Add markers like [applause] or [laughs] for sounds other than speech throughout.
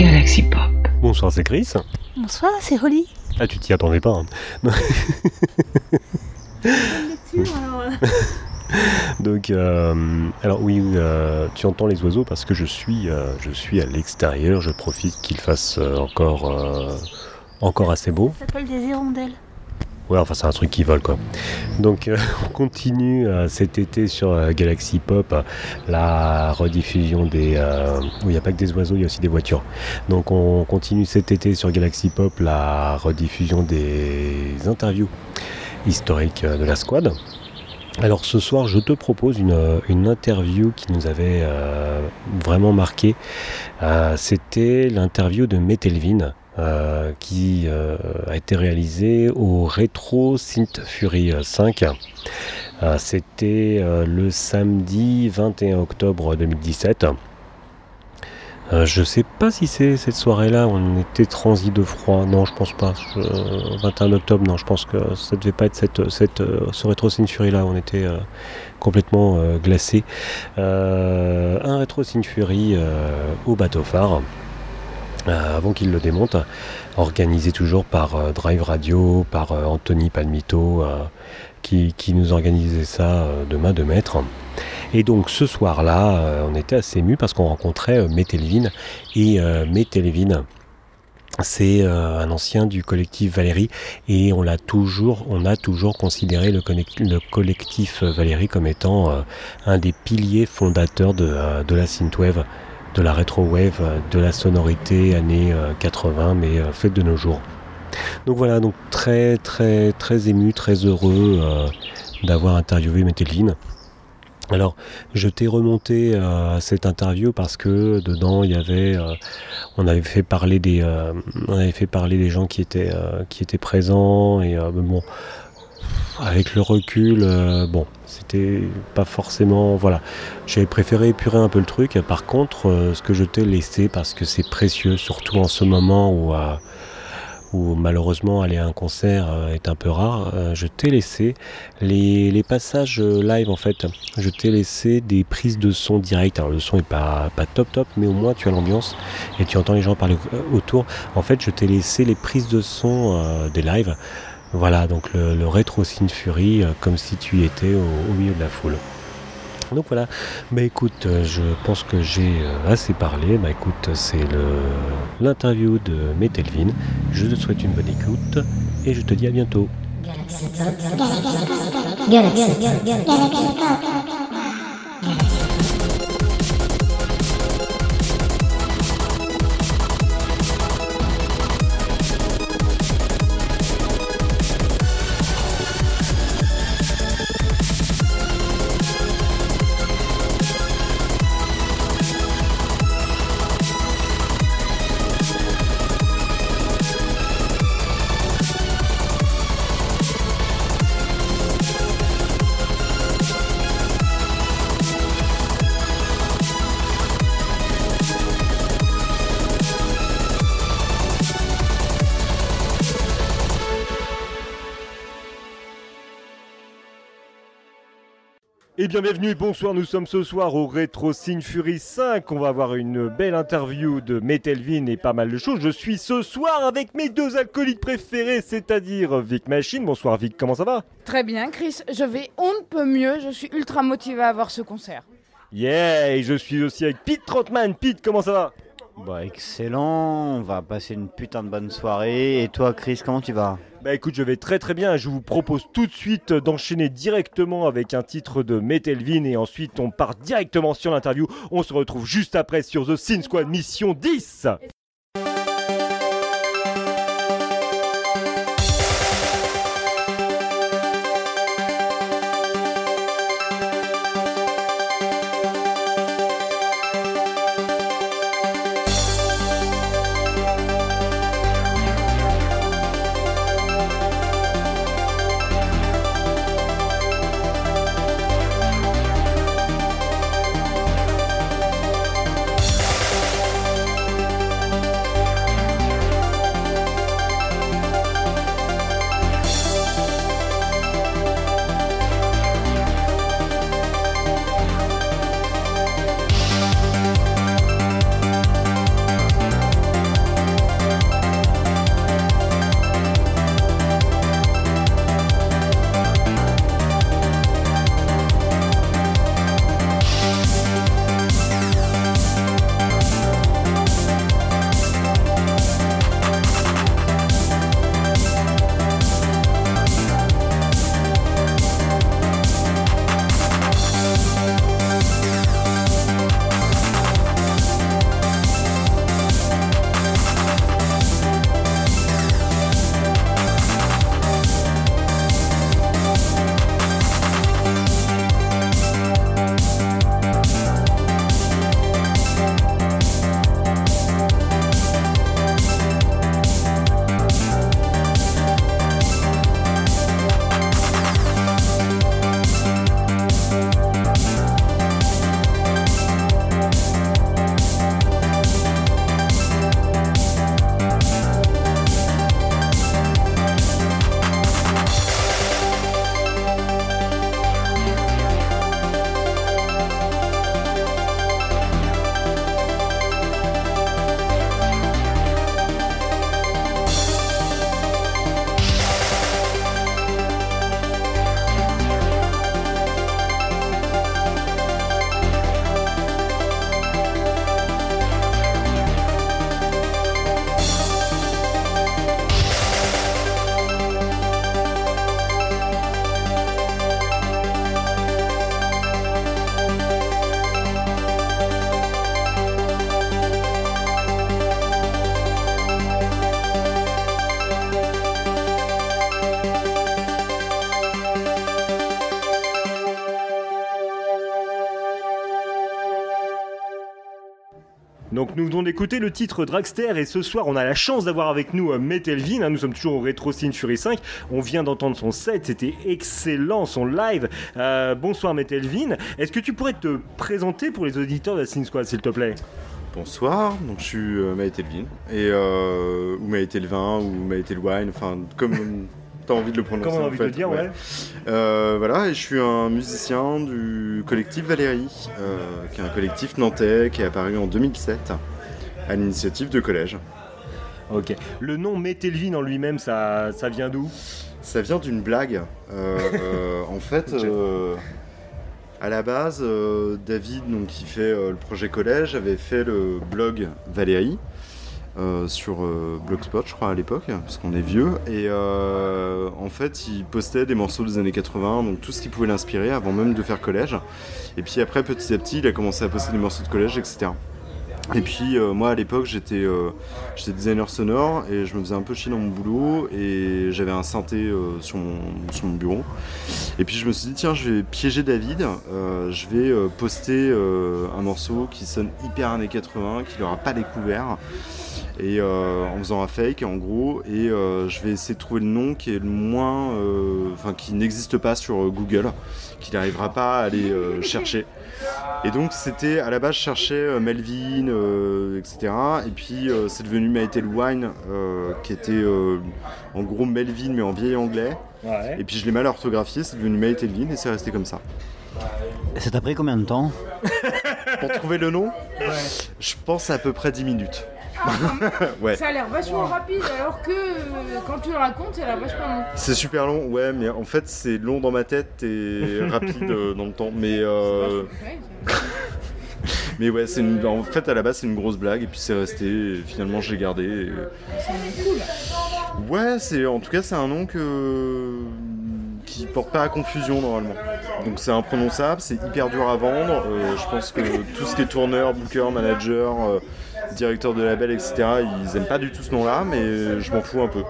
Galaxy Pop. Bonsoir, c'est Chris. Bonsoir, c'est Holly. Ah, tu t'y attendais pas. hein. [laughs] Donc, euh, alors oui, euh, tu entends les oiseaux parce que je suis, euh, je suis à l'extérieur. Je profite qu'il fasse euh, encore, euh, encore assez beau. Ça s'appelle des hirondelles. Ouais, enfin, c'est un truc qui vole quoi. Donc, euh, [laughs] on continue euh, cet été sur euh, Galaxy Pop la rediffusion des. où il n'y a pas que des oiseaux, il y a aussi des voitures. Donc, on continue cet été sur Galaxy Pop la rediffusion des interviews historiques de la squad. Alors ce soir, je te propose une, interview qui nous avait vraiment marqué. C'était l'interview de Metelvin euh, qui euh, a été réalisée au Retro Synth Fury 5. Euh, C'était le samedi 21 octobre 2017. Euh, je sais pas si c'est cette soirée-là, on était transi de froid. Non, je pense pas. Je- 21 octobre, non, je pense que ça devait pas être cette, ce Retro Synth Fury-là. On était complètement glacé. Un Retro Synth Fury au bateau phare. Euh, avant qu'il le démonte, organisé toujours par euh, Drive Radio, par euh, Anthony Palmito, qui, qui nous organisait ça de main de maître. Et donc ce soir-là, on était assez ému parce qu'on rencontrait Metelvin. Et Metelvin, c'est un ancien du collectif Valérie et on l'a toujours, on a toujours considéré le, collectif Valérie comme étant un des piliers fondateurs de, de la synthwave, de la retrowave, euh, de la sonorité années euh, 80, mais euh, faite de nos jours. Donc voilà, donc très très très ému, très heureux euh, d'avoir interviewé Metelvin. Alors, je t'ai remonté euh, à cette interview parce que dedans il y avait, euh, on avait fait parler des, euh, on avait fait parler des gens qui étaient, euh, qui étaient présents et euh, bon, avec le recul, euh, bon, c'était pas forcément, voilà, j'avais préféré épurer un peu le truc. Par contre, euh, ce que je t'ai laissé parce que c'est précieux, surtout en ce moment où euh, où malheureusement aller à un concert est un peu rare, je t'ai laissé les, passages live en fait. Je t'ai laissé des prises de son direct. Alors le son est pas, pas top top, mais au moins tu as l'ambiance et tu entends les gens parler autour. En fait, je t'ai laissé les prises de son des lives. Voilà, donc le, rétro Fury, euh, comme si tu étais au, milieu de la foule. Donc voilà, bah écoute, euh, je pense que j'ai euh, assez parlé. Bah écoute, c'est l'interview de Metelvin. Je te souhaite une bonne écoute et je te dis à bientôt. Bien bienvenue et bonsoir, nous sommes ce soir au Retro Synth Fury 5, on va avoir une belle interview de Metelvin et pas mal de choses. Je suis ce soir avec mes deux alcooliques préférés, c'est-à-dire Vic Machine. Bonsoir Vic, comment ça va? Très bien, Chris. Je vais on ne peut mieux. Je suis ultra motivé à voir ce concert. Yeah, et je suis aussi avec Pete Trotman. Pete, comment ça va? Bah excellent, on va passer une putain de bonne soirée. Et toi Chris, comment tu vas? Bah écoute, je vais très très bien. Je vous propose tout de suite d'enchaîner directement avec un titre de Metelvin et ensuite on part directement sur l'interview. On se retrouve juste après sur The Sin Squad Mission 10. Nous venons d'écouter le titre Dragster et ce soir on a la chance d'avoir avec nous euh, Metelvin, hein. nous sommes toujours au Retro Scene Fury 5, on vient d'entendre son set, c'était excellent son live. Euh, bonsoir Metelvin, est-ce que tu pourrais te présenter pour les auditeurs de la Squad s'il te plaît? Bonsoir, donc je suis euh, Maëté Levin, et euh, ou Maëté Levin, ou Maëté Wine, enfin comme t'as envie de le prononcer. Comment on a en envie fait, de le dire, ouais. Euh, voilà, et je suis un musicien du collectif Valérie, euh, qui est un collectif nantais qui est apparu en 2007 à l'initiative de collège. Ok. Le nom Metelvin en lui-même, ça, ça vient d'où? Ça vient d'une blague. Euh, [laughs] en fait, à la base, David, donc, qui fait le projet collège, avait fait le blog Valérie euh, sur euh, Blogspot, je crois, à l'époque, parce qu'on est vieux. Et euh, en fait, il postait des morceaux des années 80, donc tout ce qui pouvait l'inspirer avant même de faire collège. Et puis après, petit à petit, il a commencé à poster des morceaux de collège, etc. Et puis euh, moi à l'époque j'étais euh, designer sonore et je me faisais un peu chier dans mon boulot et j'avais un synthé euh, sur, mon, sur mon bureau. Et puis je me suis dit tiens je vais piéger David, euh, je vais euh, poster euh, un morceau qui sonne hyper années 80, qu'il n'aura pas découvert. Et en faisant un fake en gros et je vais essayer de trouver le nom qui est le moins enfin qui n'existe pas sur Google, qu'il n'arrivera pas à aller chercher. Et donc c'était à la base je cherchais euh, Melvin, euh, etc. Et puis euh, c'est devenu Maïtel Wine, euh, qui était euh, en gros Melvin mais en vieil anglais. Ouais. Et puis je l'ai mal orthographié, c'est devenu Maïtel Wine et c'est resté comme ça. Ça t'a pris combien de temps? Pour trouver le nom, je pense à peu près 10 minutes. Ouais. Ça a l'air vachement rapide alors que euh, quand tu le racontes, ça a l'air vachement long. C'est super long, ouais, mais en fait c'est long dans ma tête et [laughs] rapide euh, dans le temps. Mais, euh, Ouais, [laughs] mais ouais, c'est une- en fait à la base c'est une grosse blague et puis c'est resté. et finalement je l'ai gardé. et- c'est un nom cool. Ouais, c'est en tout cas c'est un nom que qui porte pas à confusion normalement. Donc c'est imprononçable, c'est hyper dur à vendre. Euh, je pense que tout ce qui est tourneur, booker, manager, euh, directeur de label, etc. Ils aiment pas du tout ce nom-là, mais je m'en fous un peu.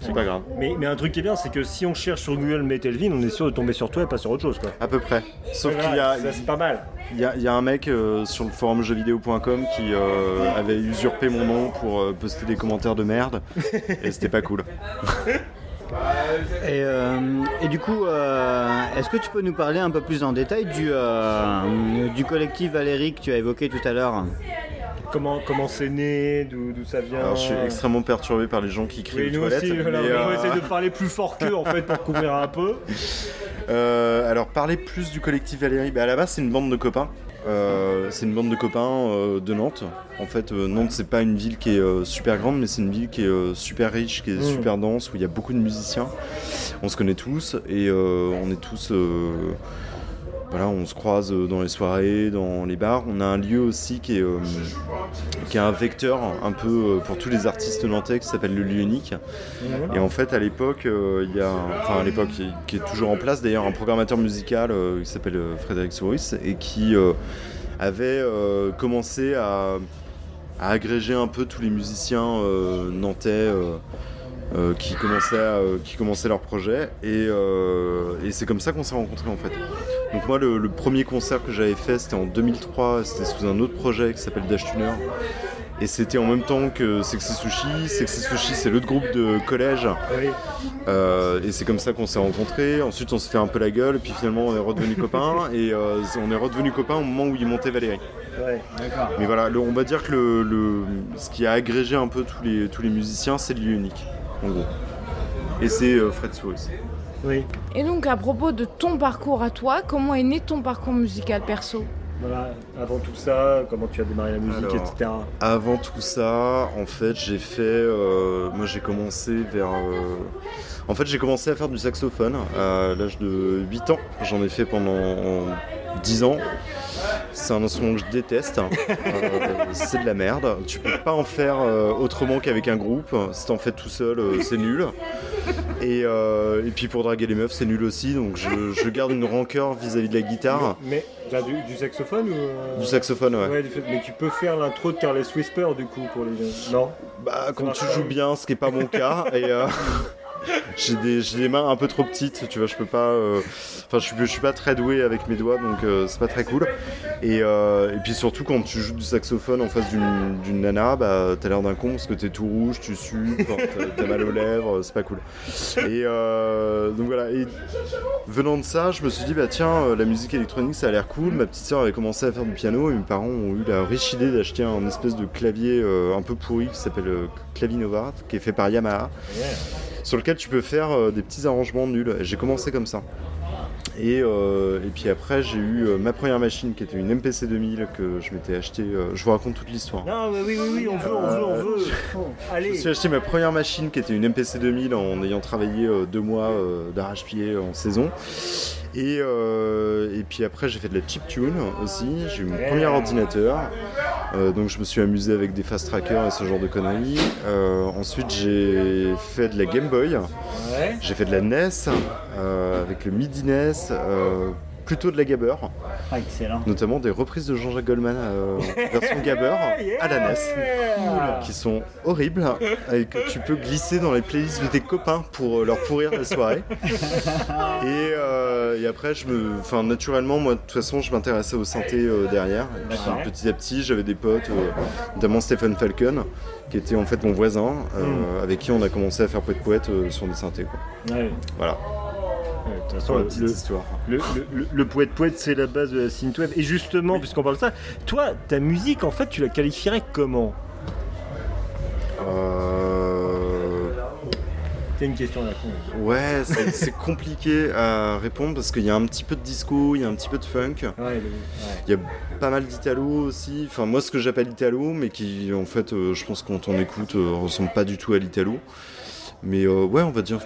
C'est pas grave. Mais, mais un truc qui est bien, c'est que si on cherche sur Google Metelvin, on est sûr de tomber sur toi et pas sur autre chose quoi. À peu près. Sauf qu'il y a, Ça, c'est pas mal. il y, a, il y a un mec euh, sur le forum jeuxvideo.com qui euh, avait usurpé mon nom pour euh, poster des commentaires de merde. et c'était pas cool. [laughs] Et, euh, et du coup, euh, est-ce que tu peux nous parler un peu plus en détail du, euh, du collectif Valérie que tu as évoqué tout à l'heure? Comment comment c'est né, d'où ça vient. Alors je suis extrêmement perturbé par les gens qui crient Oui, aux nous toilettes. aussi, voilà, on euh, essaie de parler plus fort qu'eux en fait pour couvrir un peu. [laughs] Euh, alors parler plus du collectif Valérie, bah, à la base c'est une bande de copains. Euh, c'est une bande de copains euh, de Nantes. En fait, euh, Nantes c'est pas une ville qui est super grande, mais c'est une ville qui est super riche, qui est Mm. super dense, où il y a beaucoup de musiciens. On se connaît tous et on est tous, voilà, on se croise euh, dans les soirées, dans les bars. On a un lieu aussi qui est, euh, qui est un vecteur un peu euh, pour tous les artistes nantais qui s'appelle le lieu unique. Et en fait, à l'époque, il y a, enfin à l'époque, qui, est toujours en place d'ailleurs, un programmateur musical qui s'appelle Frédéric Souris et qui avait commencé à, à agréger un peu tous les musiciens nantais. Euh, euh, qui, commençaient à, qui commençaient leur projet et, euh, et c'est comme ça qu'on s'est rencontrés en fait. Donc moi le, le premier concert que j'avais fait c'était en 2003, c'était sous un autre projet qui s'appelle Dash Tuner et c'était en même temps que Sexy Sushi. Sexy Sushi c'est l'autre groupe de collège Oui. euh, et c'est comme ça qu'on s'est rencontrés. Ensuite, on s'est fait un peu la gueule, et puis finalement, on est redevenus copains. [laughs] Et euh, on est redevenus copains au moment où il montait Valérie. Ouais. Mais voilà, le- on va dire que le, le- ce qui a agrégé un peu tous les, tous les musiciens, c'est le lieu unique, en gros. Et c'est euh, Fred Souris. Oui. Et donc à propos de ton parcours à toi, comment est né ton parcours musical perso? Voilà, avant tout ça, comment tu as démarré la musique, Alors, etc. Avant tout ça, en fait, j'ai fait. euh, moi, j'ai commencé vers. euh, en fait, j'ai commencé à faire du saxophone à l'âge de 8 ans. J'en ai fait pendant 10 ans. C'est un instrument que je déteste. Euh, [laughs] c'est de la merde. Tu peux pas en faire euh, autrement qu'avec un groupe. Si t'en fais tout seul, euh, c'est nul. Et, et puis pour draguer les meufs, c'est nul aussi. Donc je, je garde une rancœur vis-à-vis de la guitare. Mais là, du, du saxophone ou Du saxophone, ouais. Mais tu peux faire l'intro de Carles Whisper du coup pour les. Non? Bah, quand tu joues bien, ce qui est pas mon cas. [laughs] Et, j'ai des, mains un peu trop petites, tu vois, je peux pas. euh, Enfin, je je suis pas très doué avec mes doigts, donc euh, c'est pas très cool. Et, euh, et puis surtout, quand tu joues du saxophone en face d'une, nana, bah t'as l'air d'un con parce que t'es tout rouge, tu sues, t'as, mal aux lèvres, c'est pas cool. Et donc voilà. Et venant de ça, je me suis dit, bah tiens, la musique électronique ça a l'air cool. Ma petite soeur avait commencé à faire du piano et mes parents ont eu la riche idée d'acheter un espèce de clavier un peu pourri qui s'appelle euh, Clavinova, qui est fait par Yamaha sur lequel tu peux faire euh, des petits arrangements nuls. J'ai commencé comme ça. Et, euh, et puis après, j'ai eu euh, ma première machine qui était une MPC 2000 que je m'étais acheté. euh, je vous raconte toute l'histoire. Non, mais oui, oui, oui, on veut, on veut, on veut. Je Allez. me suis acheté ma première machine qui était une MPC 2000 en ayant travaillé deux mois d'arrache-pied en saison. Et, euh, et puis après, j'ai fait de la chiptune aussi. J'ai eu mon premier ordinateur. Euh, donc je me suis amusé avec des fast trackers et ce genre de conneries. Euh, ensuite, j'ai fait de la Game Boy. J'ai fait de la NES avec le MIDI NES, euh, plutôt de la Gabber, Ah, excellent. notamment des reprises de Jean-Jacques Goldman euh, [laughs] version Gabber à la NES qui sont horribles et que tu peux glisser dans les playlists de tes copains pour euh, leur pourrir la soirée. [laughs] Et, euh, et après, je me, enfin, naturellement, moi, de toute façon, je m'intéressais au synthé euh, derrière. Et puis, D'accord. petit à petit, j'avais des potes, notamment Stephen Falcon, qui était en fait mon voisin, euh, avec qui on a commencé à faire poète poète sur des synthés. Quoi. Ouais. Voilà, Ouais, de toute façon, pour la le- petite histoire. Le, le, le- le poète poète, c'est la base de la synthwave. Et justement, puisqu'on parle de ça, toi, ta musique, en fait, tu la qualifierais comment? Euh, C'est une question à la con. Ouais, c'est compliqué à répondre parce qu'il y a un petit peu de disco, il y a un petit peu de funk. Ouais, Il y a pas mal d'italo aussi. Enfin, moi, ce que j'appelle italo, mais qui, en fait, euh, je pense quand on écoute, euh, ressemble pas du tout à l'italo. Mais euh, ouais, on va dire,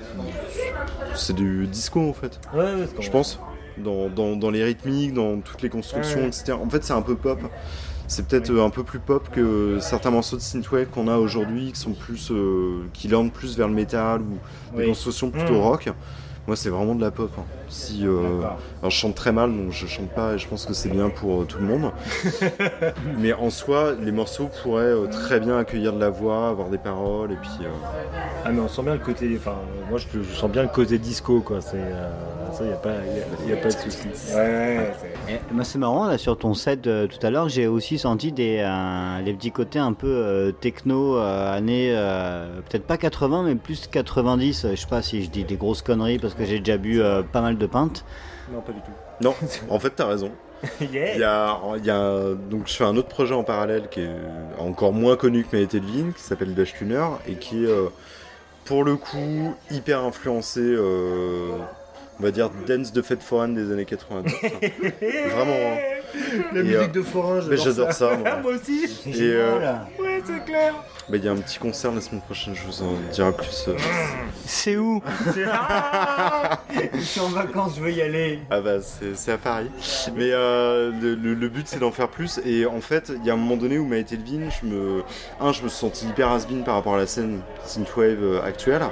c'est du disco en fait. ouais, ouais, c'est Je pense. Dans, dans- dans les rythmiques, dans toutes les constructions, Ouais. etc. En fait, c'est un peu pop. C'est peut-être euh, un peu plus pop que certains morceaux de synthwave qu'on a aujourd'hui, qui sont plus, euh, qui plus vers le métal ou des constructions plutôt Mm. rock. Moi, c'est vraiment de la pop. hein. Si, euh, alors, je chante très mal, donc je chante pas, et je pense que c'est bien pour euh, tout le monde. [laughs] Mais en soi, les morceaux pourraient euh, très bien accueillir de la voix, avoir des paroles, et puis. euh, Ah, mais on sent bien le côté. Enfin, euh, moi, je, je sens bien le côté disco, quoi. C'est. euh, ça, y a pas, y a, y a pas de souci. Ouais, ouais, c'est- Et, moi, c'est marrant, là, sur ton set euh, tout à l'heure, j'ai aussi senti des, euh, les petits côtés un peu euh, techno, euh, années, euh, peut-être pas 80, mais plus 90. Je sais pas si je dis des grosses conneries parce que j'ai déjà bu euh, pas mal de pintes. Non, pas du tout. Non, en fait, t'as raison. [laughs] Il y a, il y a- donc je fais un autre projet en parallèle qui est encore moins connu que Maïté Levine, qui s'appelle Dash Tuner et qui est euh, pour le coup hyper influencé, euh, on va dire dance de fête foraine des années 90. [laughs] Vraiment. hein. La Et, musique euh, de forain, j'adore ça, moi. [laughs] moi aussi. Et. Ouais, c'est clair. Bah, Il y a un petit concert la semaine prochaine, je vous en dirai plus. euh. C'est où? C'est- Ah Je suis en vacances, je veux y aller. Ah bah c'est c'est à Paris. Mais euh, le, le- le but c'est d'en faire plus. Et en fait, il y a un moment donné où Maïté Levine, je me, un, je me suis senti hyper has par rapport à la scène synthwave euh, actuelle.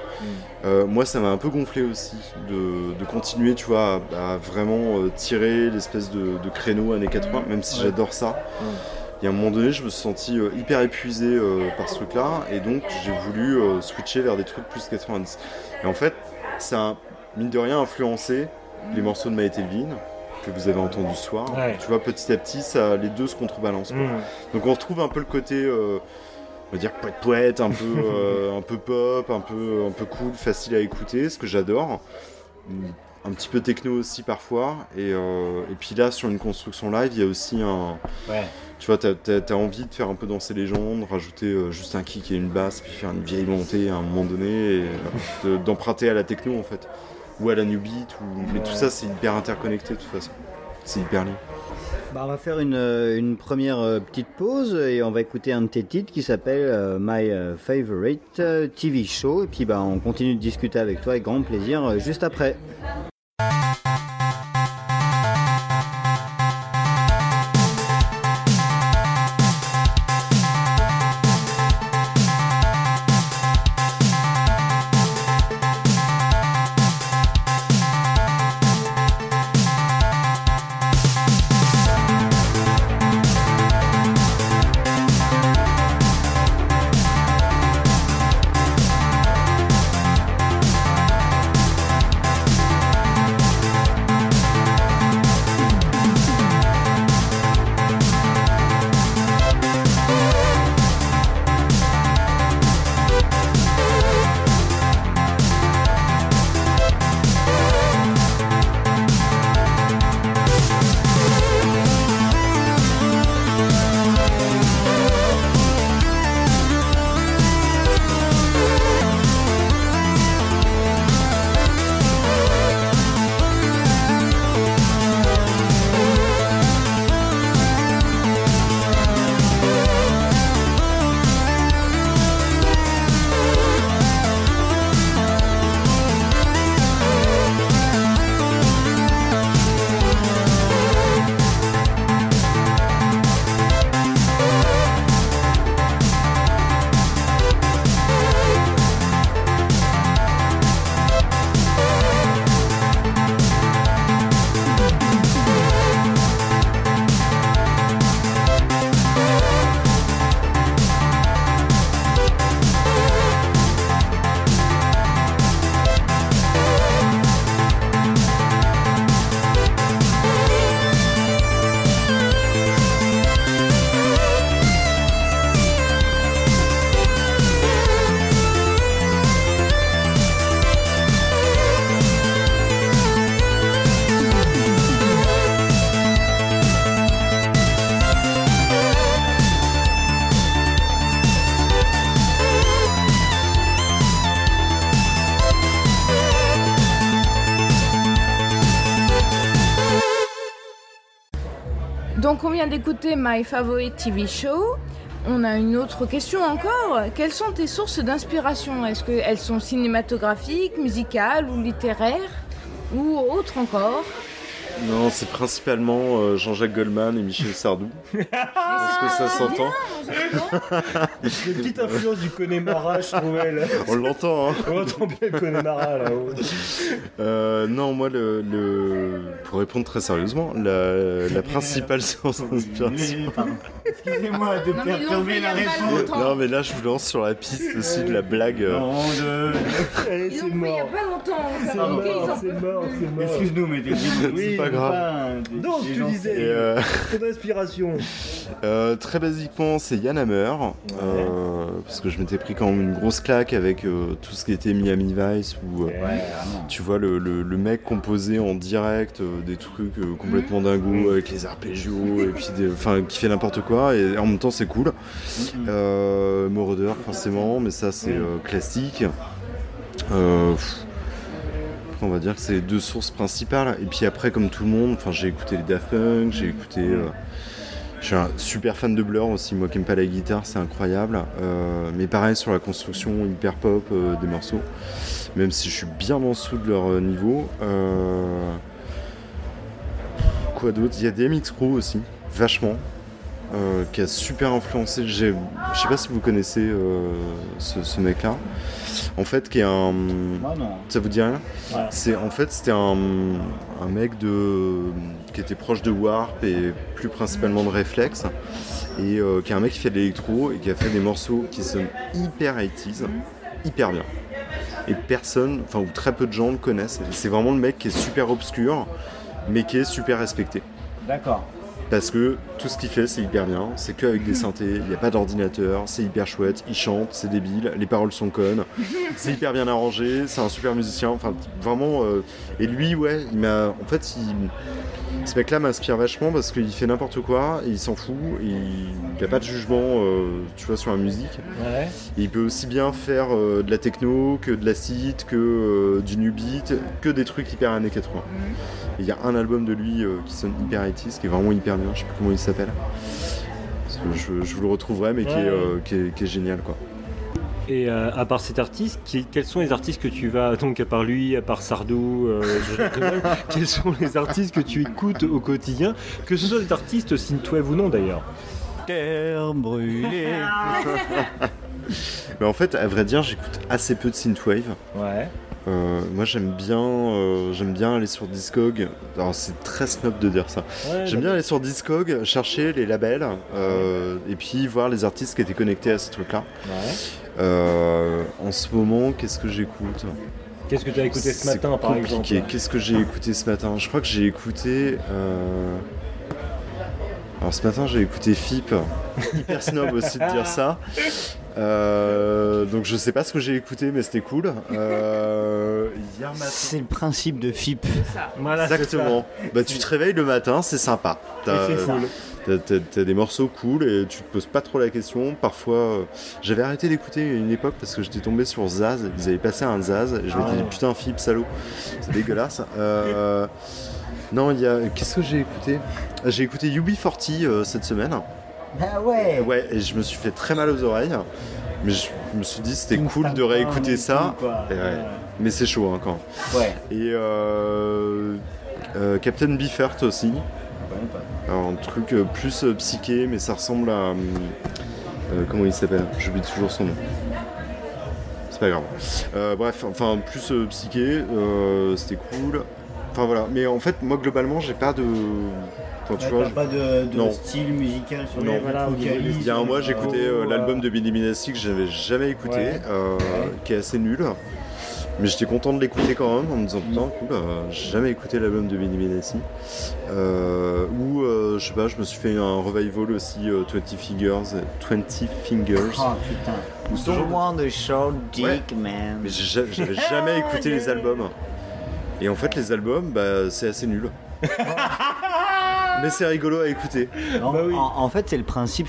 Euh, moi, ça m'a un peu gonflé aussi de, de continuer, tu vois, à, à vraiment euh, tirer l'espèce de, de créneau années 80, même si Ouais. j'adore ça. Il y a un moment donné, je me suis senti euh, hyper épuisé euh, par ce truc-là, et donc j'ai voulu euh, switcher vers des trucs plus 90. Et en fait, ça a, mine de rien, influencé les morceaux de Maïté Levine que vous avez entendus ce soir. Ouais. Tu vois, petit à petit, ça, les deux se contrebalancent. quoi. Mm. Donc on retrouve un peu le côté, euh, on va dire poète poète, un peu, [laughs] euh, un peu pop, un peu, un peu cool, facile à écouter, ce que j'adore. Un petit peu techno aussi parfois. Et, euh, et puis là, sur une construction live, il y a aussi un. Ouais. Tu vois, t'as as, envie de faire un peu danser les gens, de rajouter euh, juste un kick et une basse, puis faire une vieille montée à un moment donné, euh, de- d'emprunter à la techno en fait. Ou à la new beat, ou... mais tout ça c'est hyper interconnecté de toute façon. C'est hyper lié. Bah, on va faire une, euh, une première petite pause et on va écouter un de tes titres qui s'appelle euh, My Favorite TV Show. Et puis bah, on continue de discuter avec toi avec grand plaisir juste après. D'écouter My Favorite TV Show. On a une autre question encore. Quelles sont tes sources d'inspiration? Est-ce qu'elles sont cinématographiques, musicales ou littéraires Ou autres encore? Non, c'est principalement euh, Jean-Jacques Goldman et Michel Sardou. [laughs] Est-ce que ça s'entend Une petite influence du Connemara, je trouvais. Là. On l'entend, hein On entend bien le Connemara là-haut. Euh, non, moi, le, le- pour répondre très sérieusement, la, la principale source d'inspiration. Excusez-moi de perturber la réponse. Non, mais là, je vous lance sur la piste aussi de la blague. euh. Non, de- Allez, c'est il y a mort. pas longtemps. C'est mort, c'est mort, plus. c'est mort. Excuse-nous, mais [laughs] C'est pas grave. Donc, tu disais, Et, euh, ton inspiration. Euh, très basiquement, c'est Yann Hammer, euh, parce que je m'étais pris quand même une grosse claque avec euh, tout ce qui était Miami Vice, où euh, Ouais, tu vois le, le- le mec composer en direct euh, des trucs euh, complètement dingos avec les arpégios et puis enfin qui fait n'importe quoi et en même temps c'est cool. Euh, Moroder forcément, mais ça c'est euh, classique. Euh, pff, on va dire que c'est les deux sources principales. Et puis après, comme tout le monde, j'ai écouté les Daft Punk, j'ai écouté. Je suis un super fan de Blur aussi, moi qui aime pas la guitare, c'est incroyable. Euh, mais pareil sur la construction hyper pop euh, des morceaux, même si je suis bien en dessous de leur euh, niveau. Euh, Quoi d'autre? Il y a des MX Crew aussi, vachement, qui a super influencé. Je sais pas si vous connaissez ce, ce mec-là. En fait, qui est un. Ça vous dit rien? Ouais. C'est en fait c'était un, un mec de qui était proche de Warp et plus principalement de Reflex et euh, qui est un mec qui fait de l'électro et qui a fait des morceaux qui sonnent hyper 80s, hyper bien. Et personne, enfin ou très peu de gens le connaissent. C'est vraiment le mec qui est super obscur mais qui est super respecté. D'accord. Parce que tout ce qu'il fait, c'est hyper bien. C'est qu'avec des [laughs] synthés, il n'y a pas d'ordinateur, c'est hyper chouette, il chante, c'est débile, les paroles sont connes, [laughs] c'est hyper bien arrangé, c'est un super musicien. Enfin, vraiment. euh, Et lui, ouais, il m'a. En fait, il. Ce mec-là m'inspire vachement parce qu'il fait n'importe quoi et il s'en fout. Il n'a pas de jugement, euh, tu vois, sur la musique. Ouais. Et il peut aussi bien faire euh, de la techno que de l'acid, que euh, du new beat, que des trucs hyper années 80. Et il y a un album de lui qui sonne hyper 80s, qui est vraiment hyper bien, je sais plus comment il s'appelle. Je, je vous le retrouverai, mais qui, est, euh, qui, est, qui est génial quoi. Et euh, à part cet artiste, qui- quels sont les artistes que tu vas, donc à part lui, à part Sardou, euh, Goldman, [laughs] quels sont les artistes que tu écoutes au quotidien, que ce soit des artistes synthwave ou non d'ailleurs Terre brûlée. [laughs] Mais en fait, à vrai dire, j'écoute assez peu de synthwave. Ouais. Euh, moi, j'aime bien, euh, j'aime bien aller sur Discog. Alors, c'est très snob de dire ça. J'aime bien aller sur Discog, chercher les labels, euh, et puis voir les artistes qui étaient connectés à ce truc-là. Ouais. En ce moment, qu'est-ce que j'écoute? Qu'est-ce que tu as écouté ce matin par compliqué. exemple? Qu'est-ce que j'ai écouté ce matin? Je crois que j'ai écouté. Alors ce matin j'ai écouté FIP. [laughs] Hyper snob aussi de dire ça. Euh, donc je sais pas ce que j'ai écouté mais c'était cool. Euh. [laughs] C'est le principe de FIP. Voilà, c'est Exactement. Bah tu te réveilles le matin, c'est sympa. ça. T'as- t'as des morceaux cool et tu te poses pas trop la question. Parfois, euh, j'avais arrêté d'écouter à une époque parce que j'étais tombé sur Zaz. Ils avaient passé un Zaz et je m'étais dit putain, Philippe, salaud, c'est dégueulasse. Euh, non, il y a. Qu'est-ce que j'ai écouté? J'ai écouté UB40 euh, cette semaine. Ah ouais. Ouais, et je me suis fait très mal aux oreilles. Mais je me suis dit c'était cool de réécouter ça. Et ouais. Mais c'est chaud hein, quand. Ouais. Et euh, euh, Captain Beefheart aussi. Alors, un truc euh, plus euh, psyché, mais ça ressemble à. euh, comment il s'appelle? J'oublie toujours son nom. C'est pas grave. Euh, bref, enfin, plus euh, psyché, c'était cool. Enfin voilà, mais en fait, moi globalement, j'ai pas de. Tu vois, pas de, de Non. style musical sur Non. les Voilà, il y a un mois, j'ai écouté euh, l'album de Billy Minassi que j'avais jamais écouté, Ouais. euh, qui est assez nul. Mais j'étais content de l'écouter quand même en me disant putain cool, euh, j'ai jamais écouté l'album de Minassi. Euh, ou euh, je sais pas, je me suis fait un revival aussi euh, 20 Fingers, 20 Fingers. Oh putain. Ou Don't de- want a short dick, Ouais. man. Mais j'avais [laughs] jamais écouté les albums. Et en fait, les albums, bah, c'est assez nul. [laughs] Mais c'est rigolo à écouter. Non, Bah oui. en, en fait, c'est le principe.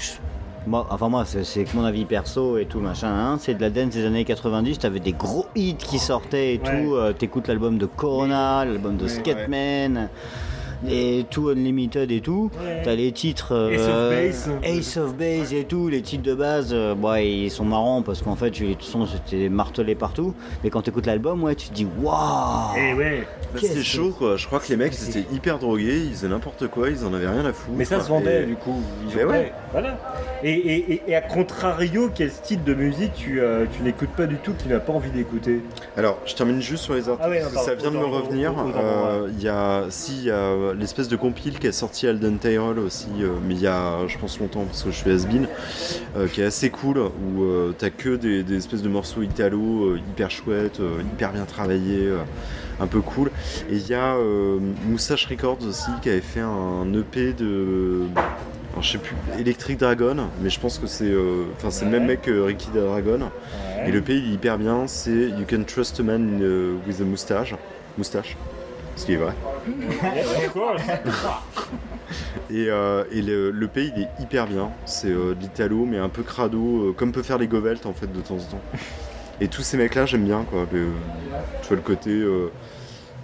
Moi, enfin, moi, c'est que mon avis perso et tout machin. hein, c'est de la dance des années 90. T'avais des gros hits qui sortaient et Ouais. tout. euh, T'écoutes l'album de Corona, l'album de Ouais, Skatman. Les tout unlimited et tout. Ouais. T'as les titres euh, Ace of Base. Ace of Base et tout, les titres de base, euh, bon, ils sont marrants parce qu'en fait, les sons c'était martelé partout. Mais quand t'écoutes l'album, ouais, tu te dis waouh. Eh ouais. Bah, chaud quoi, je crois que les mecs ils étaient hyper drogués, ils faisaient n'importe quoi, ils en avaient rien à foutre. Mais ça se vendait Et- du coup. Ils Mais vendaient. ouais. Voilà. Et, et, et- et à contrario, quel style de musique tu, euh, tu n'écoutes pas du tout, que tu n'as pas envie d'écouter? Alors, je termine juste sur les artistes, Ah ouais, non, ça vient de me revenir. Euh, Il y a, si, il y a l'espèce de compile qui a sorti Alden Tyrell aussi, euh, mais il y a, je pense longtemps, parce que je suis has-been, euh, qui est assez cool, où euh, t'as que des, des espèces de morceaux italo euh, hyper chouettes, euh, hyper bien travaillés, euh, un peu cool. Et il y a euh, Moustache Records aussi, qui avait fait un EP de... alors, je sais plus, Electric Dragon, mais je pense que c'est euh, enfin c'est le même mec que Ricky the Dragon. Et le pays il est hyper bien, c'est You Can Trust a Man euh, with a Moustache. Moustache. Ce qui est vrai. Et, euh, et le, le pays il est hyper bien. C'est euh, de l'italo, mais un peu crado, euh, comme peut faire les Govelt en fait de temps en temps. Et tous ces mecs là, j'aime bien quoi. Le, tu vois le côté euh,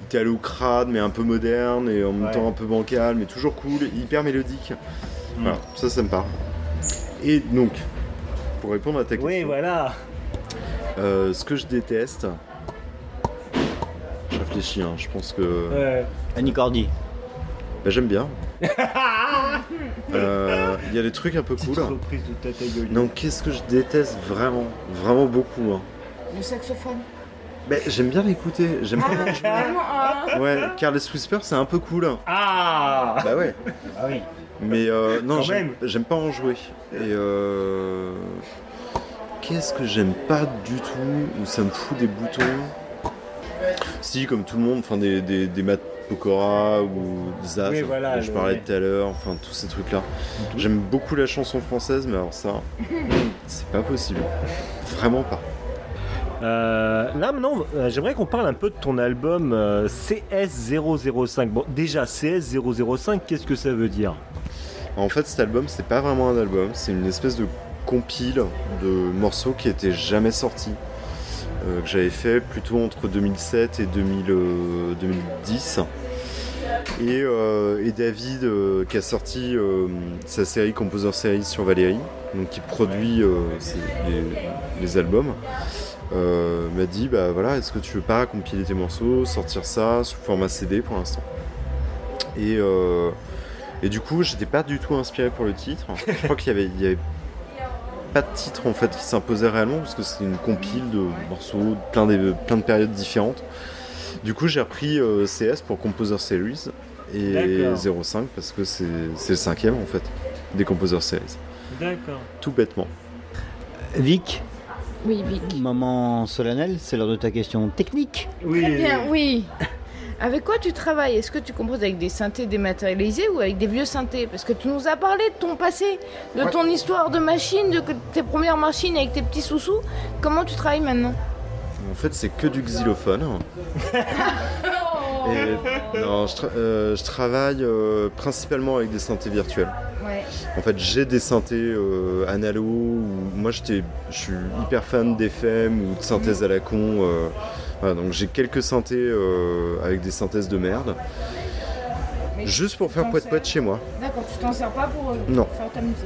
italo crade, mais un peu moderne, et en même Ouais. temps un peu bancal, mais toujours cool, hyper mélodique. Voilà, ça, ça me parle. Et donc, pour répondre à ta question. Oui, voilà. Ce que je déteste. Réfléchis, hein, je pense que. Ouais. Annie Cordy. Bah, J'aime bien. [laughs] Euh, Il y a des trucs un peu cool. de. Non, qu'est-ce que je déteste vraiment Vraiment beaucoup. hein. Le saxophone. Bah, J'aime bien l'écouter. J'aime Ah, ah. [laughs] Ouais, Carles Whisper, c'est un peu cool. Ah Bah ouais. Ah oui. Mais euh, non, j'aime pas en jouer. Et euh, qu'est-ce que j'aime pas du tout Ou ça me fout des boutons Si, comme tout le monde, enfin des, des, Pokora ou Zaz, Oui, voilà, je parlais tout à l'heure, enfin tous ces trucs-là. J'aime beaucoup la chanson française, mais alors ça, c'est pas possible. Vraiment pas. Euh, là maintenant, euh, j'aimerais qu'on parle un peu de ton album euh, CS005. Bon, déjà, CS005, qu'est-ce que ça veut dire? En fait, cet album, c'est pas vraiment un album, c'est une espèce de compile de morceaux qui étaient jamais sortis. Euh, que j'avais fait plutôt entre 2007 et 2000, euh, 2010. Et, euh, et David, qui a sorti sa série Composer Series sur Valérie, donc qui produit les, albums, m'a dit bah voilà, est-ce que tu veux pas compiler tes morceaux, sortir ça sous format CD pour l'instant? Et et du coup, j'étais pas du tout inspiré pour le titre. Je crois qu'il y avait pas de titre en fait qui s'imposait réellement parce que c'était une compile de morceaux de plein de, plein de périodes différentes. Du coup, j'ai repris euh, CS pour Composer Series et D'accord. 05 parce que c'est c'est le cinquième en fait des Composer Series. D'accord. Tout bêtement. Vic, Oui, Vic. maman solennelle, c'est l'heure de ta question technique. Oui. Très bien, oui. Avec quoi tu travailles? Est-ce que tu composes avec des synthés dématérialisés ou avec des vieux synthés? Parce que tu nous as parlé de ton passé, de ton histoire de machine, de tes premières machines avec tes petits sous-sous. Comment tu travailles maintenant? En fait, c'est que du xylophone. Et, non, je, tra- euh, je travaille euh, principalement avec des synthés virtuels. Ouais. En fait, j'ai des synthés euh, analo. Ou... Moi, je suis hyper fan d'FM ou de synthèse à la con. Voilà, donc j'ai quelques synthés euh, avec des synthèses de merde, Mais juste pour faire poète poète chez moi. D'accord, tu t'en sers pas pour euh, Non. faire ta musique.